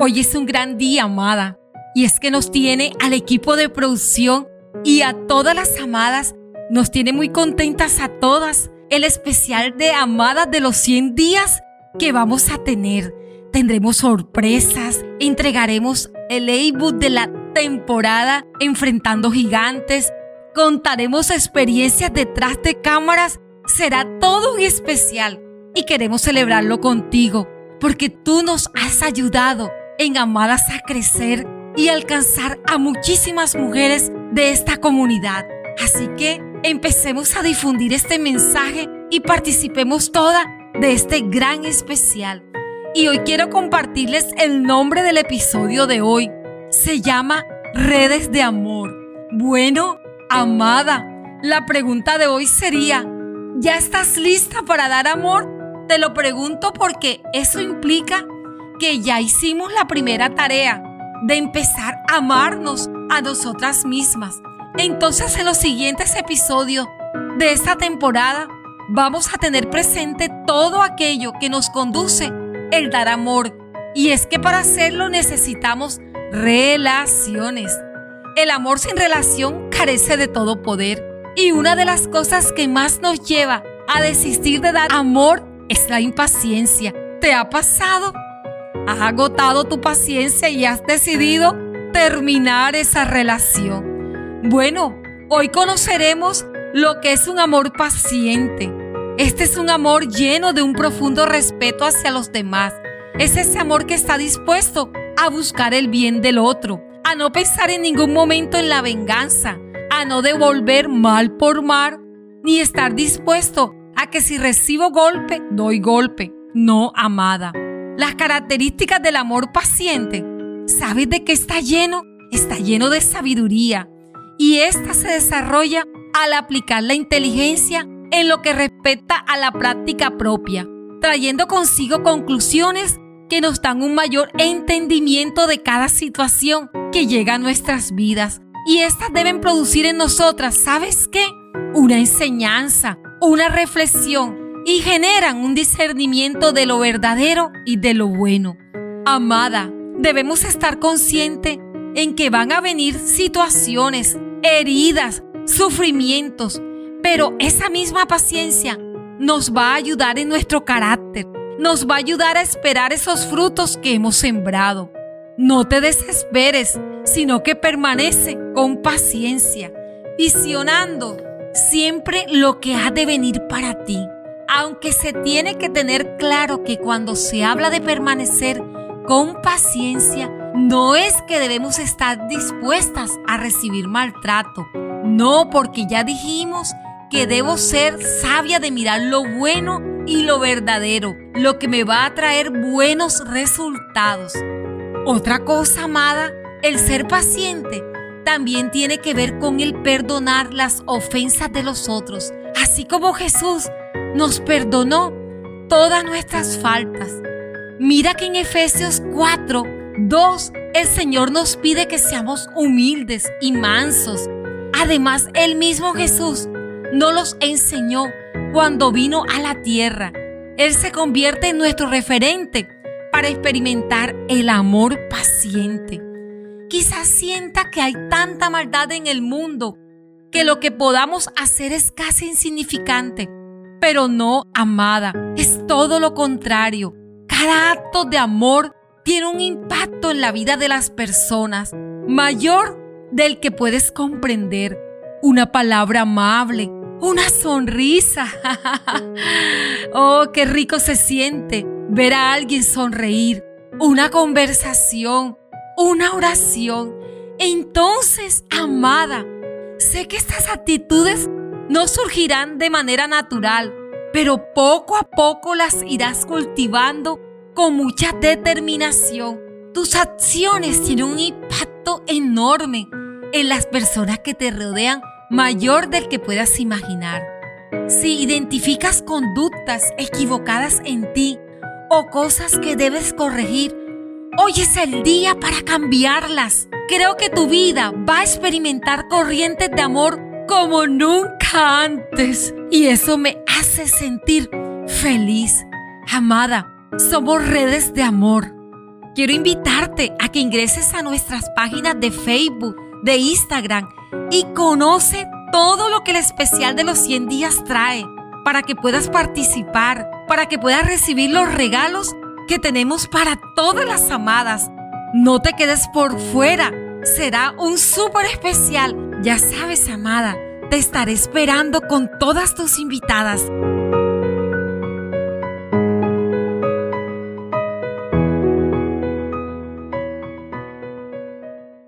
Hoy es un gran día, amada. Y es que nos tiene al equipo de producción y a todas las amadas, nos tiene muy contentas a todas el especial de amadas de los 100 días que vamos a tener. Tendremos sorpresas, entregaremos el ebook de la temporada Enfrentando Gigantes, contaremos experiencias detrás de cámaras, será todo un especial y queremos celebrarlo contigo porque tú nos has ayudado en Amadas a crecer y alcanzar a muchísimas mujeres de esta comunidad. Así que empecemos a difundir este mensaje y participemos toda de este gran especial. Y hoy quiero compartirles el nombre del episodio de hoy. Se llama Redes de Amor. Bueno, amada, la pregunta de hoy sería, ¿ya estás lista para dar amor? Te lo pregunto porque eso implica que ya hicimos la primera tarea de empezar a amarnos a nosotras mismas. Entonces en los siguientes episodios de esta temporada vamos a tener presente todo aquello que nos conduce el dar amor. Y es que para hacerlo necesitamos relaciones. El amor sin relación carece de todo poder. Y una de las cosas que más nos lleva a desistir de dar amor es la impaciencia. ¿Te ha pasado? Has agotado tu paciencia y has decidido terminar esa relación. Bueno, hoy conoceremos lo que es un amor paciente. Este es un amor lleno de un profundo respeto hacia los demás. Es ese amor que está dispuesto a buscar el bien del otro, a no pensar en ningún momento en la venganza, a no devolver mal por mal, ni estar dispuesto a que si recibo golpe, doy golpe. No, amada. Las características del amor paciente, ¿sabes de qué está lleno? Está lleno de sabiduría y esta se desarrolla al aplicar la inteligencia en lo que respecta a la práctica propia, trayendo consigo conclusiones que nos dan un mayor entendimiento de cada situación que llega a nuestras vidas. Y estas deben producir en nosotras, ¿sabes qué? Una enseñanza, una reflexión y generan un discernimiento de lo verdadero y de lo bueno. Amada, debemos estar conscientes en que van a venir situaciones, heridas, sufrimientos, pero esa misma paciencia nos va a ayudar en nuestro carácter, nos va a ayudar a esperar esos frutos que hemos sembrado. No te desesperes, sino que permanece con paciencia, visionando siempre lo que ha de venir para ti aunque se tiene que tener claro que cuando se habla de permanecer con paciencia, no es que debemos estar dispuestas a recibir maltrato. No, porque ya dijimos que debo ser sabia de mirar lo bueno y lo verdadero, lo que me va a traer buenos resultados. Otra cosa, amada, el ser paciente también tiene que ver con el perdonar las ofensas de los otros, así como Jesús nos perdonó todas nuestras faltas. Mira que en Efesios 4, 2, el Señor nos pide que seamos humildes y mansos. Además, el mismo Jesús nos los enseñó cuando vino a la tierra. Él se convierte en nuestro referente para experimentar el amor paciente. Quizás sienta que hay tanta maldad en el mundo que lo que podamos hacer es casi insignificante pero no amada. Es todo lo contrario. Cada acto de amor tiene un impacto en la vida de las personas mayor del que puedes comprender. Una palabra amable, una sonrisa. oh, qué rico se siente ver a alguien sonreír. Una conversación, una oración. Entonces, amada, sé que estas actitudes no surgirán de manera natural, pero poco a poco las irás cultivando con mucha determinación. Tus acciones tienen un impacto enorme en las personas que te rodean, mayor del que puedas imaginar. Si identificas conductas equivocadas en ti o cosas que debes corregir, hoy es el día para cambiarlas. Creo que tu vida va a experimentar corrientes de amor como nunca antes. Y eso me hace sentir feliz. Amada, somos redes de amor. quiero invitarte a que ingreses a nuestras páginas de Facebook, de Instagram y conoce todo lo que el especial de los 100 días trae para que puedas participar, para que puedas recibir los regalos que tenemos para todas las amadas. No te quedes por fuera, será un súper especial. Ya sabes, amada, te estaré esperando con todas tus invitadas.